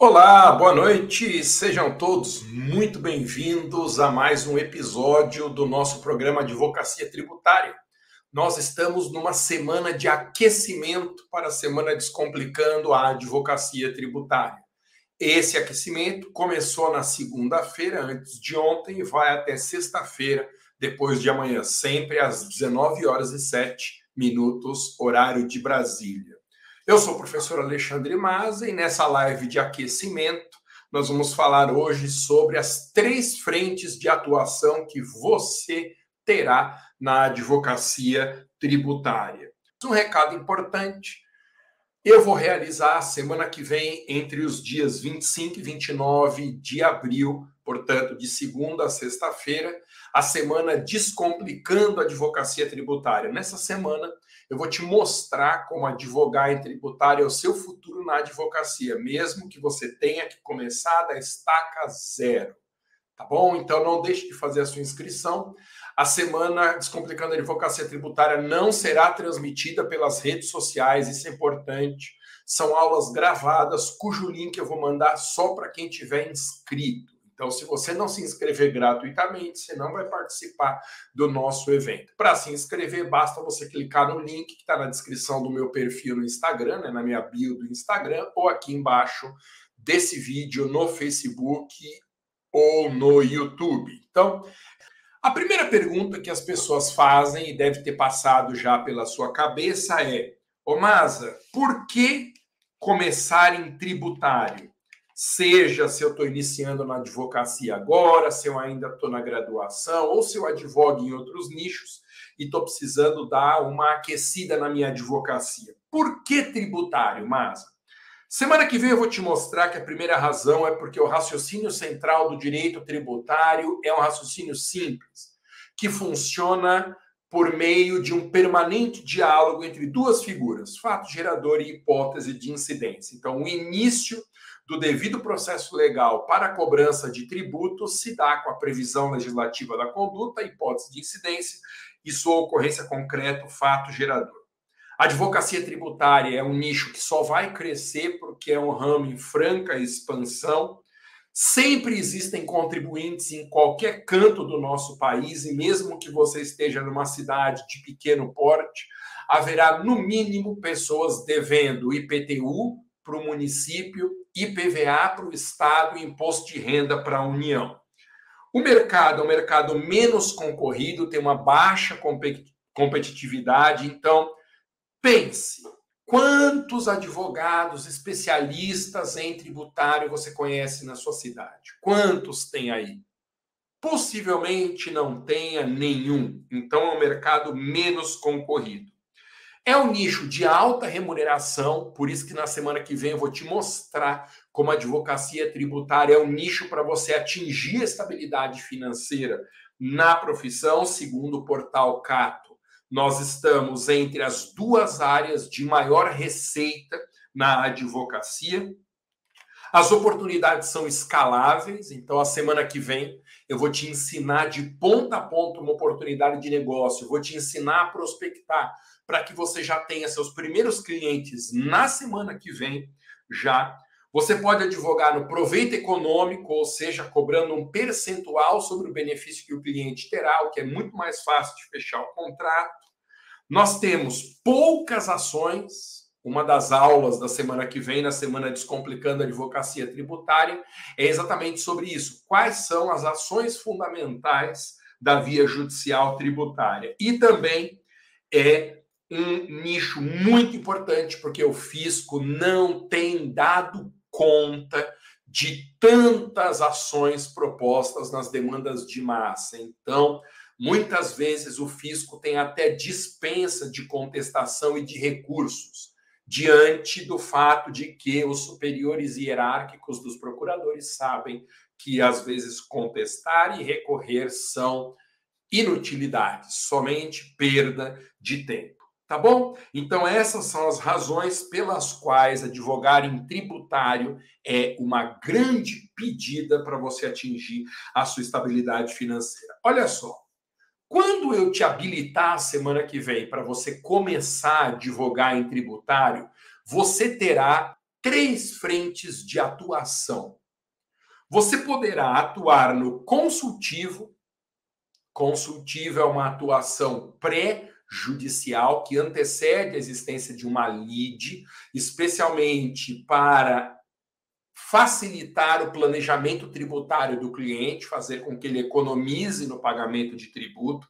Olá, boa noite, sejam todos muito bem-vindos a mais um episódio do nosso programa Advocacia Tributária. Nós estamos numa semana de aquecimento para a semana Descomplicando a Advocacia Tributária. Esse aquecimento começou na segunda-feira, antes de ontem, e vai até sexta-feira, depois de amanhã, sempre às 19 horas e 7 minutos, horário de Brasília. Eu sou o professor Alexandre Maza e nessa live de aquecimento nós vamos falar hoje sobre as três frentes de atuação que você terá na advocacia tributária. Um recado importante: eu vou realizar semana que vem, entre os dias 25 e 29 de abril, portanto, de segunda a sexta-feira, a semana Descomplicando a Advocacia Tributária. Nessa semana, eu vou te mostrar como advogar em tributária é o seu futuro na advocacia, mesmo que você tenha que começar da estaca zero. Tá bom? Então não deixe de fazer a sua inscrição. A semana Descomplicando a Advocacia Tributária não será transmitida pelas redes sociais, isso é importante. São aulas gravadas, cujo link eu vou mandar só para quem tiver inscrito. Então, se você não se inscrever gratuitamente, você não vai participar do nosso evento. Para se inscrever, basta você clicar no link que está na descrição do meu perfil no Instagram, né, na minha bio do Instagram, ou aqui embaixo desse vídeo no Facebook ou no YouTube. Então, a primeira pergunta que as pessoas fazem e deve ter passado já pela sua cabeça é: Ô Masa, por que começar em tributário? Seja se eu estou iniciando na advocacia agora, se eu ainda estou na graduação, ou se eu advogo em outros nichos e estou precisando dar uma aquecida na minha advocacia. Por que tributário, Masa? Semana que vem eu vou te mostrar que a primeira razão é porque o raciocínio central do direito tributário é um raciocínio simples, que funciona por meio de um permanente diálogo entre duas figuras, fato gerador e hipótese de incidência. Então, o início do devido processo legal para a cobrança de tributos se dá com a previsão legislativa da conduta, hipótese de incidência e sua ocorrência concreta, fato gerador. A advocacia tributária é um nicho que só vai crescer porque é um ramo em franca expansão. Sempre existem contribuintes em qualquer canto do nosso país, e mesmo que você esteja numa cidade de pequeno porte, haverá no mínimo pessoas devendo IPTU para o município IPVA para o Estado e imposto de renda para a União. O mercado é um mercado menos concorrido, tem uma baixa competitividade, então pense quantos advogados especialistas em tributário você conhece na sua cidade? Quantos tem aí? Possivelmente não tenha nenhum, então é um mercado menos concorrido. É um nicho de alta remuneração, por isso que na semana que vem eu vou te mostrar como a advocacia tributária é um nicho para você atingir a estabilidade financeira na profissão, segundo o portal Cato. Nós estamos entre as duas áreas de maior receita na advocacia. As oportunidades são escaláveis, então a semana que vem eu vou te ensinar de ponta a ponta uma oportunidade de negócio, vou te ensinar a prospectar para que você já tenha seus primeiros clientes na semana que vem já. Você pode advogar no proveito econômico, ou seja, cobrando um percentual sobre o benefício que o cliente terá, o que é muito mais fácil de fechar o contrato. Nós temos poucas ações. Uma das aulas da semana que vem, na semana Descomplicando a Advocacia Tributária, é exatamente sobre isso. Quais são as ações fundamentais da via judicial tributária? E também é um nicho muito importante, porque o fisco não tem dado conta de tantas ações propostas nas demandas de massa. Então, muitas vezes o fisco tem até dispensa de contestação e de recursos, diante do fato de que os superiores hierárquicos dos procuradores sabem que, às vezes, contestar e recorrer são inutilidades, somente perda de tempo. Tá bom? Então, essas são as razões pelas quais advogar em tributário é uma grande pedida para você atingir a sua estabilidade financeira. Olha só, quando eu te habilitar a semana que vem para você começar a advogar em tributário, você terá três frentes de atuação. Você poderá atuar no consultivo. Consultivo é uma atuação pré-judicial que antecede a existência de uma lide, especialmente para facilitar o planejamento tributário do cliente, fazer com que ele economize no pagamento de tributo.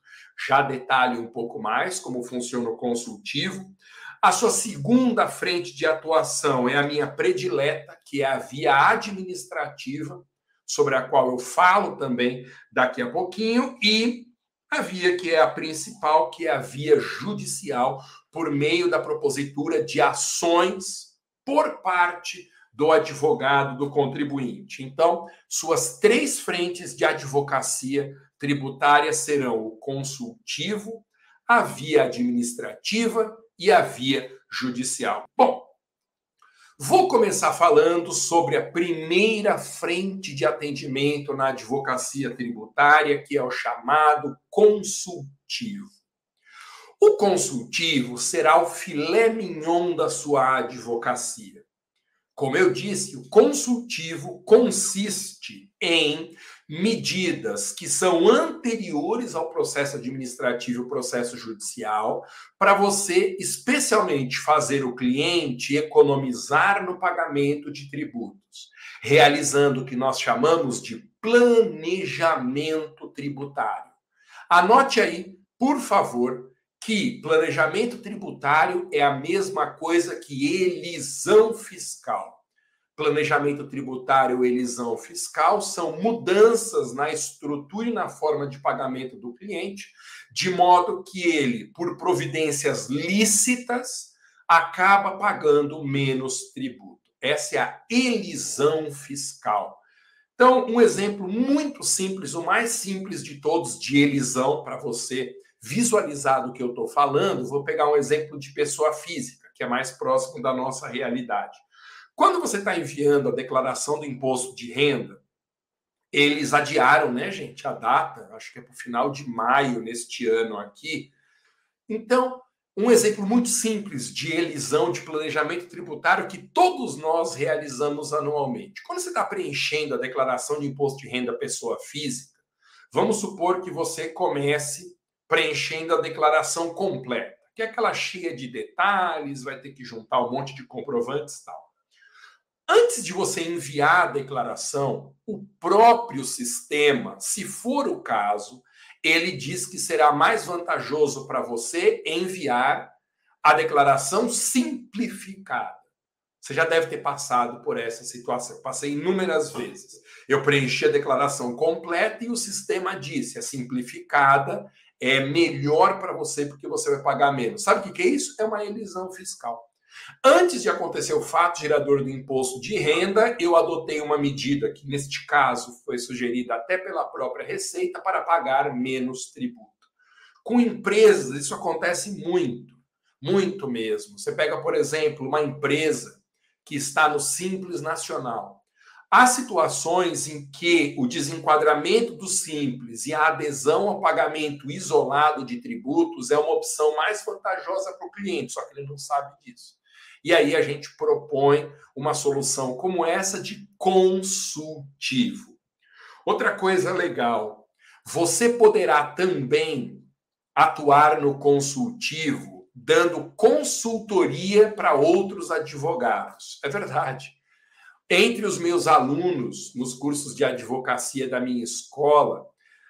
Já detalhe um pouco mais como funciona o consultivo. A sua segunda frente de atuação é a minha predileta, que é a via administrativa, sobre a qual eu falo também daqui a pouquinho, e a via que é a principal, que é a via judicial, por meio da propositura de ações por parte do advogado do contribuinte. Então, suas três frentes de advocacia tributária serão o consultivo, a via administrativa e a via judicial. Bom, vou começar falando sobre a primeira frente de atendimento na advocacia tributária, que é o chamado consultivo. O consultivo será o filé mignon da sua advocacia. Como eu disse, o consultivo consiste em medidas que são anteriores ao processo administrativo processo judicial, para você, especialmente, fazer o cliente economizar no pagamento de tributos, realizando o que nós chamamos de planejamento tributário. Anote aí, por favor, que planejamento tributário é a mesma coisa que elisão fiscal planejamento tributário e elisão fiscal são mudanças na estrutura e na forma de pagamento do cliente, de modo que ele, por providências lícitas, acaba pagando menos tributo. Essa é a elisão fiscal. Então, um exemplo muito simples, o mais simples de todos de elisão, para você visualizar do que eu estou falando, vou pegar um exemplo de pessoa física, que é mais próximo da nossa realidade. Quando você está enviando a declaração do imposto de renda, eles adiaram, né, gente, a data, acho que é para o final de maio neste ano aqui. Então, um exemplo muito simples de elisão de planejamento tributário que todos nós realizamos anualmente. Quando você está preenchendo a declaração de imposto de renda pessoa física, vamos supor que você comece preenchendo a declaração completa, que é aquela cheia de detalhes, vai ter que juntar um monte de comprovantes e tal. Antes de você enviar a declaração, o próprio sistema, se for o caso, ele diz que será mais vantajoso para você enviar a declaração simplificada. Você já deve ter passado por essa situação. passei inúmeras vezes. Eu preenchi a declaração completa e o sistema disse: a simplificada é melhor para você porque você vai pagar menos. Sabe o que é isso? É uma elisão fiscal. Antes de acontecer o fato gerador do imposto de renda, eu adotei uma medida que, neste caso, foi sugerida até pela própria Receita para pagar menos tributo. Com empresas, isso acontece muito, muito mesmo. Você pega, por exemplo, uma empresa que está no Simples Nacional. Há situações em que o desenquadramento do simples e a adesão ao pagamento isolado de tributos é uma opção mais vantajosa para o cliente, só que ele não sabe disso. E aí a gente propõe uma solução como essa de consultivo. Outra coisa legal, você poderá também atuar no consultivo dando consultoria para outros advogados. É verdade. Entre os meus alunos nos cursos de advocacia da minha escola,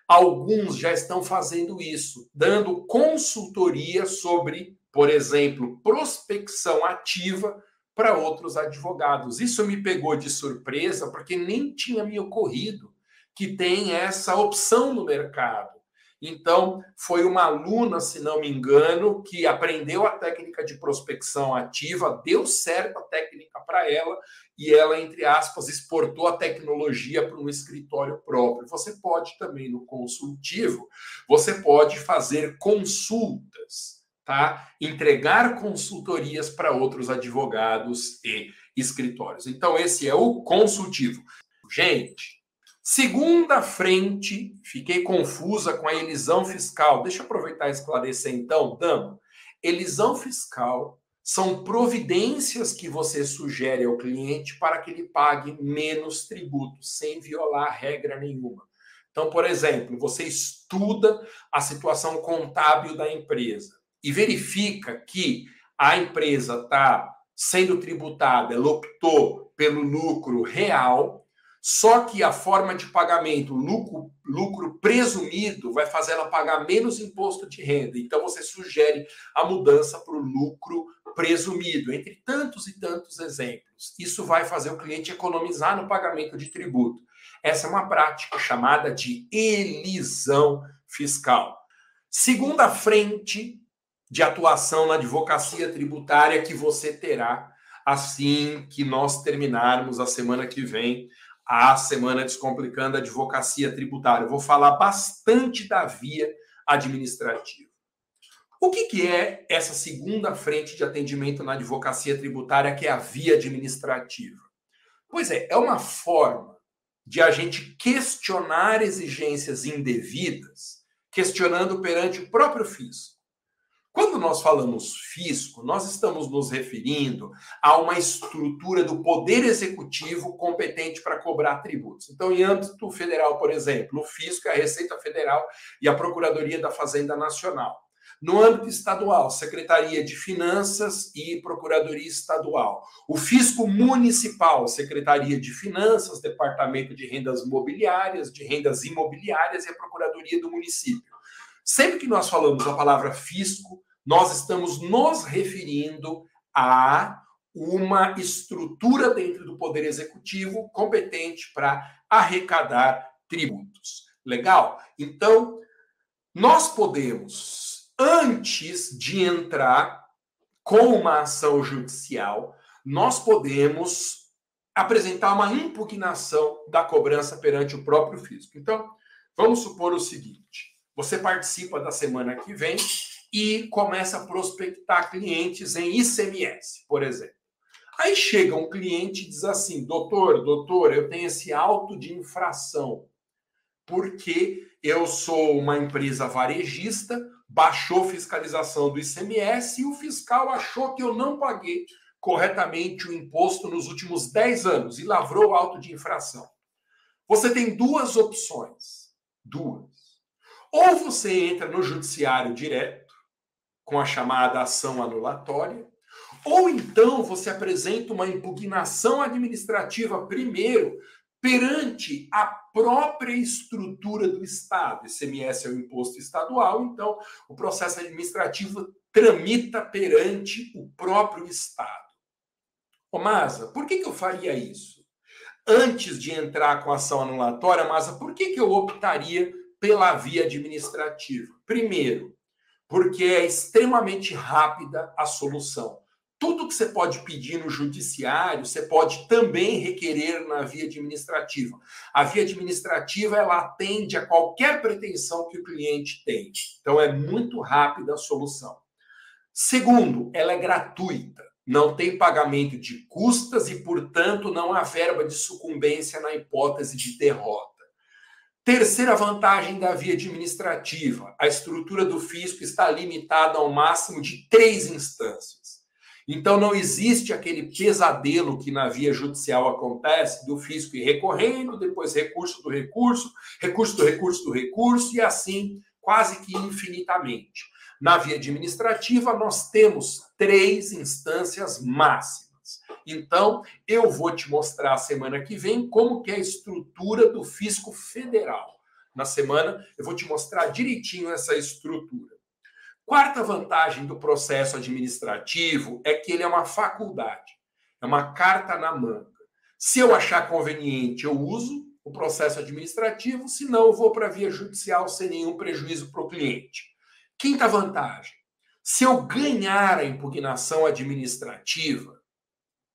alguns já estão fazendo isso, dando consultoria sobre por exemplo, prospecção ativa para outros advogados. Isso me pegou de surpresa, porque nem tinha me ocorrido que tem essa opção no mercado. Então, foi uma aluna, se não me engano, que aprendeu a técnica de prospecção ativa, deu certo a técnica para ela e ela, entre aspas, exportou a tecnologia para um escritório próprio. Você pode também, no consultivo, você pode fazer consultas tá? Entregar consultorias para outros advogados e escritórios. Então, esse é o consultivo. Gente, segunda frente, fiquei confusa com a elisão fiscal. Deixa eu aproveitar e esclarecer então, Dama. Elisão fiscal são providências que você sugere ao cliente para que ele pague menos tributos, sem violar regra nenhuma. Então, por exemplo, você estuda a situação contábil da empresa e verifica que a empresa está sendo tributada, ela optou pelo lucro real, só que a forma de pagamento, lucro, lucro presumido, vai fazer ela pagar menos imposto de renda. Então, você sugere a mudança para o lucro presumido, entre tantos e tantos exemplos. Isso vai fazer o cliente economizar no pagamento de tributo. Essa é uma prática chamada de elisão fiscal. Segunda frente de atuação na advocacia tributária que você terá assim que nós terminarmos a semana que vem a semana descomplicando a advocacia tributária. Eu vou falar bastante da via administrativa. O que, que é essa segunda frente de atendimento na advocacia tributária, que é a via administrativa? Pois é, é uma forma de a gente questionar exigências indevidas, questionando perante o próprio fisco. Quando nós falamos fisco, nós estamos nos referindo a uma estrutura do poder executivo competente para cobrar tributos. Então, em âmbito federal, por exemplo, o fisco é a Receita Federal e a Procuradoria da Fazenda Nacional. No âmbito estadual, Secretaria de Finanças e Procuradoria Estadual. O Fisco Municipal, Secretaria de Finanças, Departamento de Rendas Mobiliárias, de Rendas Imobiliárias e a Procuradoria do Município. Sempre que nós falamos a palavra fisco, nós estamos nos referindo a uma estrutura dentro do Poder Executivo competente para arrecadar tributos. Legal? Então, nós podemos, antes de entrar com uma ação judicial, nós podemos apresentar uma impugnação da cobrança perante o próprio fisco. Então, vamos supor o seguinte: você participa da semana que vem e começa a prospectar clientes em ICMS, por exemplo. Aí chega um cliente e diz assim: doutor, doutor, eu tenho esse auto de infração, porque eu sou uma empresa varejista, baixou fiscalização do ICMS e o fiscal achou que eu não paguei corretamente o imposto nos últimos 10 anos e lavrou o auto de infração. Você tem duas opções. Duas. Ou você entra no judiciário direto, com a chamada ação anulatória, ou então você apresenta uma impugnação administrativa primeiro perante a própria estrutura do Estado. ICMS é o imposto estadual, então o processo administrativo tramita perante o próprio Estado. Ô Masa, por que, que eu faria isso? Antes de entrar com a ação anulatória, Masa, por que, que eu optaria pela via administrativa? Primeiro, porque é extremamente rápida a solução. Tudo que você pode pedir no judiciário, você pode também requerer na via administrativa. A via administrativa ela atende a qualquer pretensão que o cliente tem. Então é muito rápida a solução. Segundo, ela é gratuita, não tem pagamento de custas e, portanto, não há verba de sucumbência na hipótese de derrota. Terceira vantagem da via administrativa: a estrutura do fisco está limitada ao máximo de três instâncias. Então, não existe aquele pesadelo que na via judicial acontece do fisco ir recorrendo, depois recurso do recurso, recurso do recurso do recurso, e assim quase que infinitamente. Na via administrativa, nós temos três instâncias máximas. Então, eu vou te mostrar semana que vem como que é a estrutura do fisco federal. Na semana, eu vou te mostrar direitinho essa estrutura. Quarta vantagem do processo administrativo é que ele é uma faculdade, é uma carta na manga. Se eu achar conveniente, eu uso o processo administrativo, se não, eu vou para a via judicial sem nenhum prejuízo para o cliente. Quinta vantagem: se eu ganhar a impugnação administrativa,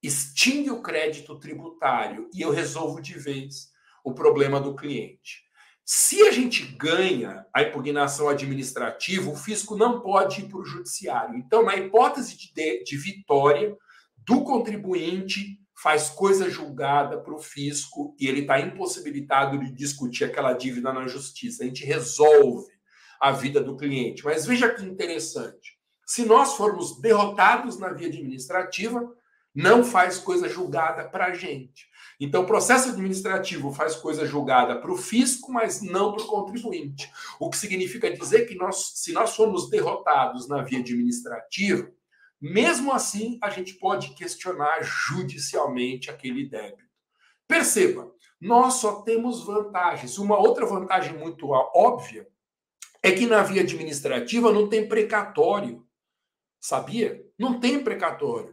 extingue o crédito tributário e eu resolvo de vez o problema do cliente. Se a gente ganha a impugnação administrativa, o fisco não pode ir para o judiciário. Então, na hipótese de, de vitória do contribuinte, faz coisa julgada para o fisco e ele está impossibilitado de discutir aquela dívida na justiça. A gente resolve a vida do cliente. Mas veja que interessante. Se nós formos derrotados na via administrativa, não faz coisa julgada para a gente. Então, o processo administrativo faz coisa julgada para o fisco, mas não para o contribuinte. O que significa dizer que nós, se nós formos derrotados na via administrativa, mesmo assim, a gente pode questionar judicialmente aquele débito. Perceba, nós só temos vantagens. Uma outra vantagem muito óbvia é que na via administrativa não tem precatório. Sabia? Não tem precatório.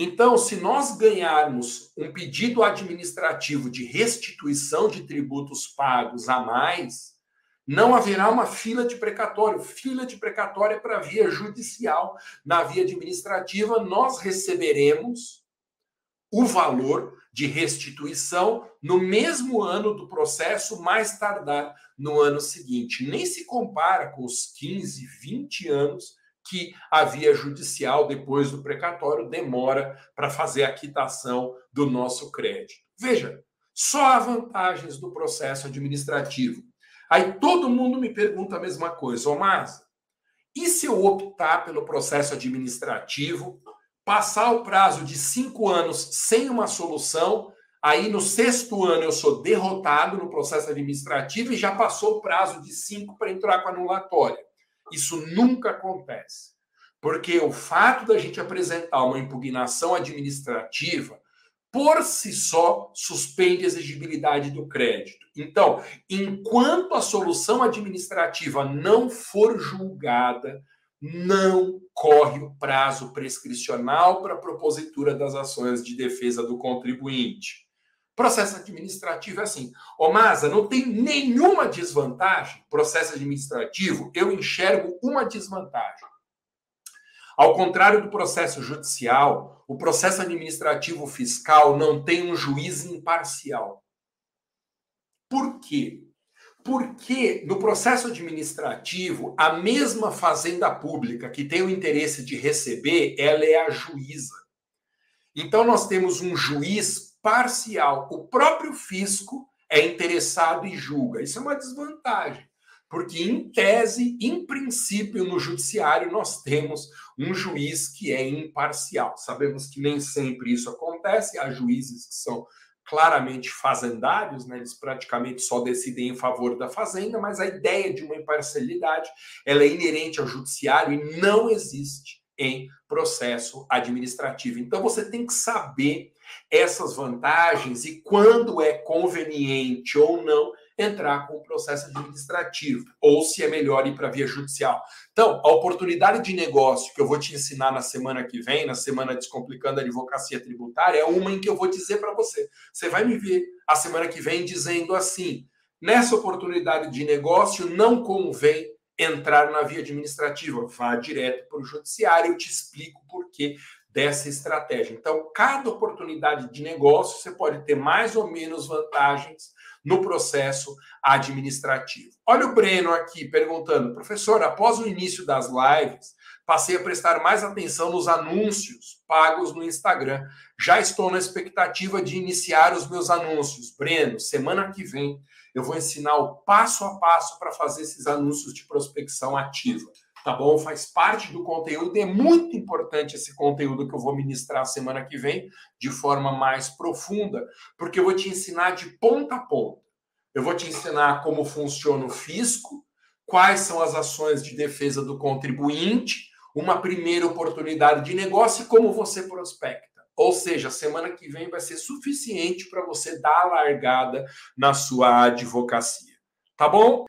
Então, se nós ganharmos um pedido administrativo de restituição de tributos pagos a mais, não haverá uma fila de precatório. Fila de precatório é para via judicial. Na via administrativa, nós receberemos o valor de restituição no mesmo ano do processo, mais tardar no ano seguinte. Nem se compara com os 15, 20 anos que a via judicial, depois do precatório, demora para fazer a quitação do nosso crédito. Veja, só há vantagens do processo administrativo. Aí todo mundo me pergunta a mesma coisa, Márcia, e se eu optar pelo processo administrativo, passar o prazo de cinco anos sem uma solução, aí no sexto ano eu sou derrotado no processo administrativo e já passou o prazo de cinco para entrar com anulatória. Isso nunca acontece. Porque o fato da gente apresentar uma impugnação administrativa, por si só, suspende a exigibilidade do crédito. Então, enquanto a solução administrativa não for julgada, não corre o prazo prescricional para a propositura das ações de defesa do contribuinte. Processo administrativo é assim. Ô, Masa, não tem nenhuma desvantagem. Processo administrativo, eu enxergo uma desvantagem. Ao contrário do processo judicial, o processo administrativo fiscal não tem um juiz imparcial. Por quê? Porque no processo administrativo, a mesma fazenda pública que tem o interesse de receber, ela é a juíza. Então nós temos um juiz parcial. O próprio fisco é interessado e julga. Isso é uma desvantagem, porque, em tese, em princípio, no judiciário, nós temos um juiz que é imparcial. Sabemos que nem sempre isso acontece, há juízes que são claramente fazendários, né? eles praticamente só decidem em favor da fazenda, mas a ideia de uma imparcialidade ela é inerente ao judiciário e não existe em processo administrativo. Então você tem que saber essas vantagens e quando é conveniente ou não entrar com o processo administrativo, ou se é melhor ir para via judicial. Então, a oportunidade de negócio que eu vou te ensinar na semana que vem, na semana Descomplicando a Advocacia Tributária, é uma em que eu vou dizer para você. Você vai me ver a semana que vem dizendo assim: nessa oportunidade de negócio não convém entrar na via administrativa, vá direto para o judiciário, eu te explico por quê dessa estratégia. Então, cada oportunidade de negócio você pode ter mais ou menos vantagens no processo administrativo. Olha o Breno aqui perguntando, professor, após o início das lives, passei a prestar mais atenção nos anúncios pagos no Instagram. Já estou na expectativa de iniciar os meus anúncios. Breno, semana que vem eu vou ensinar o passo a passo para fazer esses anúncios de prospecção ativa tá bom? Faz parte do conteúdo e é muito importante esse conteúdo que eu vou ministrar semana que vem de forma mais profunda, porque eu vou te ensinar de ponta a ponta. Eu vou te ensinar como funciona o fisco, quais são as ações de defesa do contribuinte, uma primeira oportunidade de negócio e como você prospecta. Ou seja, semana que vem vai ser suficiente para você dar a largada na sua advocacia. Tá bom?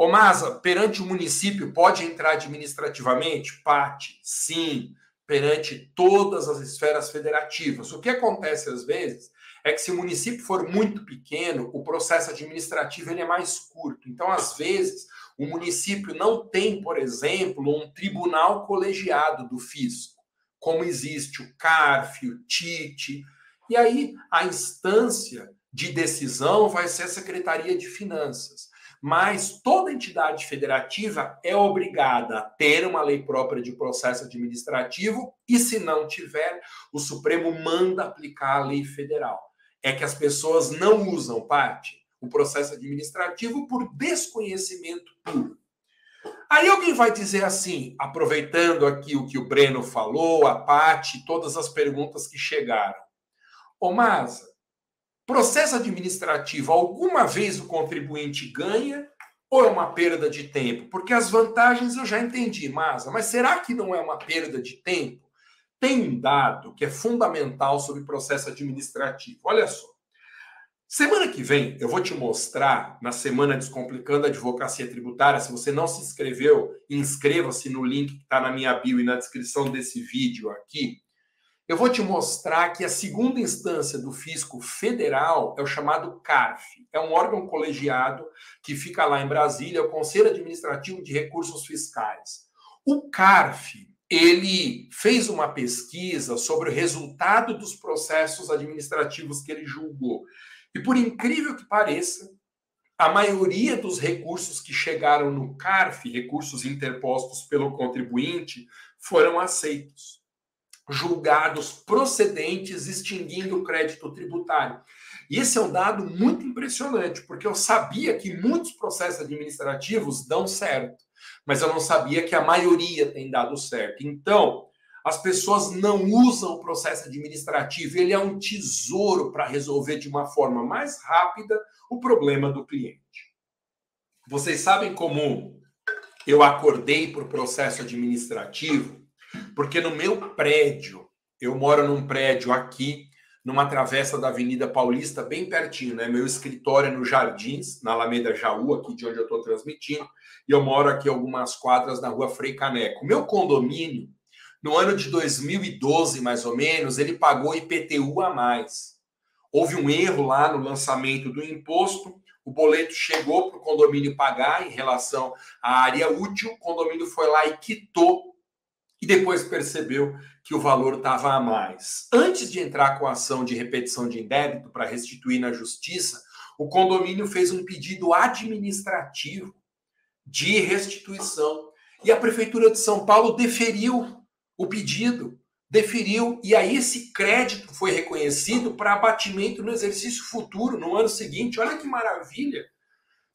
Ô Masa, perante o município pode entrar administrativamente? Parte, sim, perante todas as esferas federativas. O que acontece às vezes é que se o município for muito pequeno, o processo administrativo ele é mais curto. Então, às vezes, o município não tem, por exemplo, um tribunal colegiado do fisco, como existe o CARF, o TIT. E aí a instância de decisão vai ser a Secretaria de Finanças mas toda entidade federativa é obrigada a ter uma lei própria de processo administrativo e, se não tiver, o Supremo manda aplicar a lei federal. É que as pessoas não usam parte o processo administrativo por desconhecimento puro. Aí alguém vai dizer assim, aproveitando aqui o que o Breno falou, a Pati, todas as perguntas que chegaram. Ô Masa, processo administrativo, alguma vez o contribuinte ganha ou é uma perda de tempo? Porque as vantagens eu já entendi, Masa, mas será que não é uma perda de tempo? Tem um dado que é fundamental sobre processo administrativo. Olha só. Semana que vem eu vou te mostrar na semana Descomplicando a Advocacia Tributária. Se você não se inscreveu, inscreva-se no link que está na minha bio e na descrição desse vídeo aqui. Eu vou te mostrar que a segunda instância do fisco federal é o chamado CARF. É um órgão colegiado que fica lá em Brasília, é o Conselho Administrativo de Recursos Fiscais. O CARF, ele fez uma pesquisa sobre o resultado dos processos administrativos que ele julgou. E por incrível que pareça, a maioria dos recursos que chegaram no CARF, recursos interpostos pelo contribuinte, foram aceitos, julgados procedentes, extinguindo o crédito tributário. E esse é um dado muito impressionante, porque eu sabia que muitos processos administrativos dão certo, mas eu não sabia que a maioria tem dado certo. Então, as pessoas não usam o processo administrativo, ele é um tesouro para resolver de uma forma mais rápida o problema do cliente. Vocês sabem como eu acordei para o processo administrativo? Porque no meu prédio, eu moro num prédio aqui, numa travessa da Avenida Paulista, bem pertinho, né? Meu escritório é no Jardins, na Alameda Jaú, aqui de onde eu estou transmitindo, e eu moro aqui algumas quadras na rua Frei Caneco. Meu condomínio no ano de 2012, mais ou menos, ele pagou IPTU a mais. Houve um erro lá no lançamento do imposto, o boleto chegou para o condomínio pagar em relação à área útil, o condomínio foi lá e quitou e depois percebeu que o valor estava a mais. Antes de entrar com a ação de repetição de indébito para restituir na justiça, o condomínio fez um pedido administrativo de restituição. E a Prefeitura de São Paulo deferiu o pedido, deferiu, e aí esse crédito foi reconhecido para abatimento no exercício futuro, no ano seguinte. Olha que maravilha!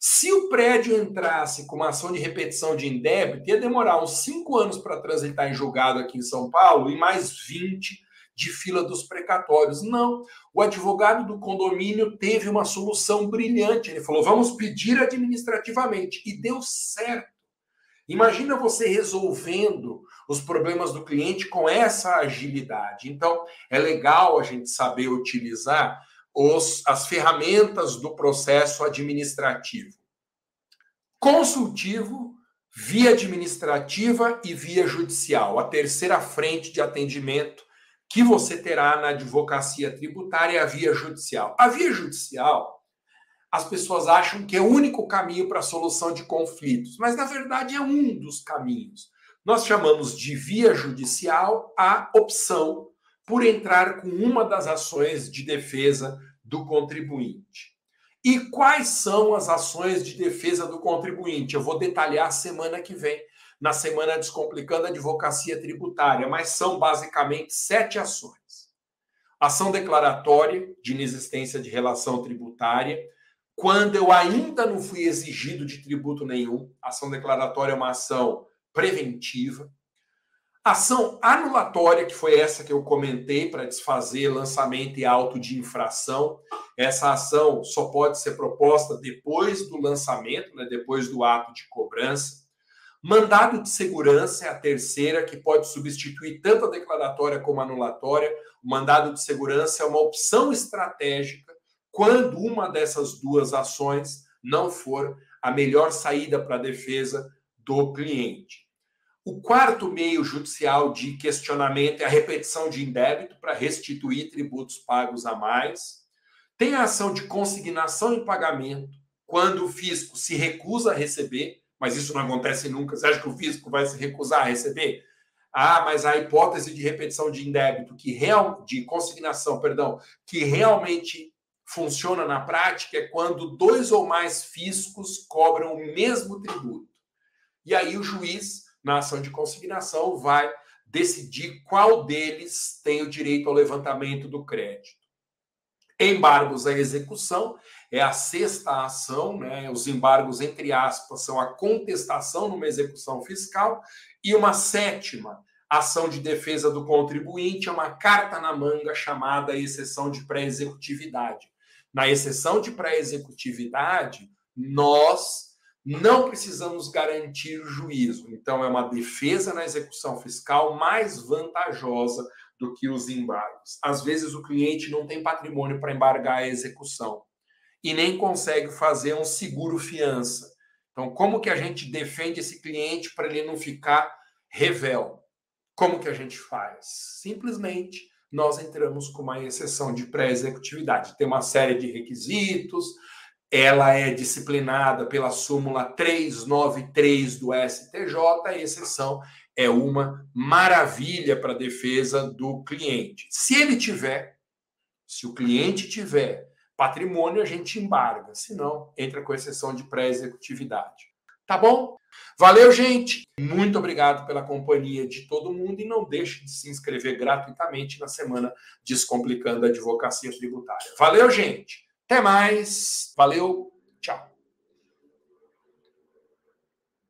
Se o prédio entrasse com uma ação de repetição de indébito, ia demorar uns cinco anos para transitar em julgado aqui em São Paulo e mais 20 de fila dos precatórios. Não, o advogado do condomínio teve uma solução brilhante. Ele falou: vamos pedir administrativamente. E deu certo. Imagina você resolvendo os problemas do cliente com essa agilidade. Então, é legal a gente saber utilizar os, as ferramentas do processo administrativo. Consultivo, via administrativa e via judicial. A terceira frente de atendimento que você terá na advocacia tributária é a via judicial. A via judicial as pessoas acham que é o único caminho para a solução de conflitos, mas na verdade é um dos caminhos. Nós chamamos de via judicial a opção por entrar com uma das ações de defesa do contribuinte. E quais são as ações de defesa do contribuinte? Eu vou detalhar semana que vem, na semana Descomplicando a Advocacia Tributária, mas são basicamente sete ações: ação declaratória de inexistência de relação tributária quando eu ainda não fui exigido de tributo nenhum. Ação declaratória é uma ação preventiva. Ação anulatória, que foi essa que eu comentei para desfazer lançamento e auto de infração. Essa ação só pode ser proposta depois do lançamento, né, depois do ato de cobrança. Mandado de segurança é a terceira, que pode substituir tanto a declaratória como a anulatória. O mandado de segurança é uma opção estratégica quando uma dessas duas ações não for a melhor saída para a defesa do cliente. O quarto meio judicial de questionamento é a repetição de indébito para restituir tributos pagos a mais. Tem a ação de consignação em pagamento, quando o fisco se recusa a receber, mas isso não acontece nunca. Você acha que o fisco vai se recusar a receber? Ah, mas a hipótese de repetição de indébito, que real, de consignação, perdão, que realmente funciona na prática é quando dois ou mais fiscos cobram o mesmo tributo. E aí o juiz, na ação de consignação, vai decidir qual deles tem o direito ao levantamento do crédito. Embargos à execução é a sexta ação, né? Os embargos, entre aspas, são a contestação numa execução fiscal. E uma sétima ação de defesa do contribuinte é uma carta na manga chamada exceção de pré-executividade. Na exceção de pré-executividade, nós não precisamos garantir o juízo. Então, é uma defesa na execução fiscal mais vantajosa do que os embargos. Às vezes, o cliente não tem patrimônio para embargar a execução e nem consegue fazer um seguro fiança. Então, como que a gente defende esse cliente para ele não ficar revel? Como que a gente faz? Simplesmente nós entramos com uma exceção de pré-executividade. Tem uma série de requisitos, ela é disciplinada pela súmula 393 do STJ, a exceção é uma maravilha para a defesa do cliente. Se ele tiver, se o cliente tiver patrimônio, a gente embarga, se não, entra com exceção de pré-executividade. Tá bom? Valeu, gente! Muito obrigado pela companhia de todo mundo e não deixe de se inscrever gratuitamente na semana Descomplicando a Advocacia Tributária. Valeu, gente! Até mais! Valeu!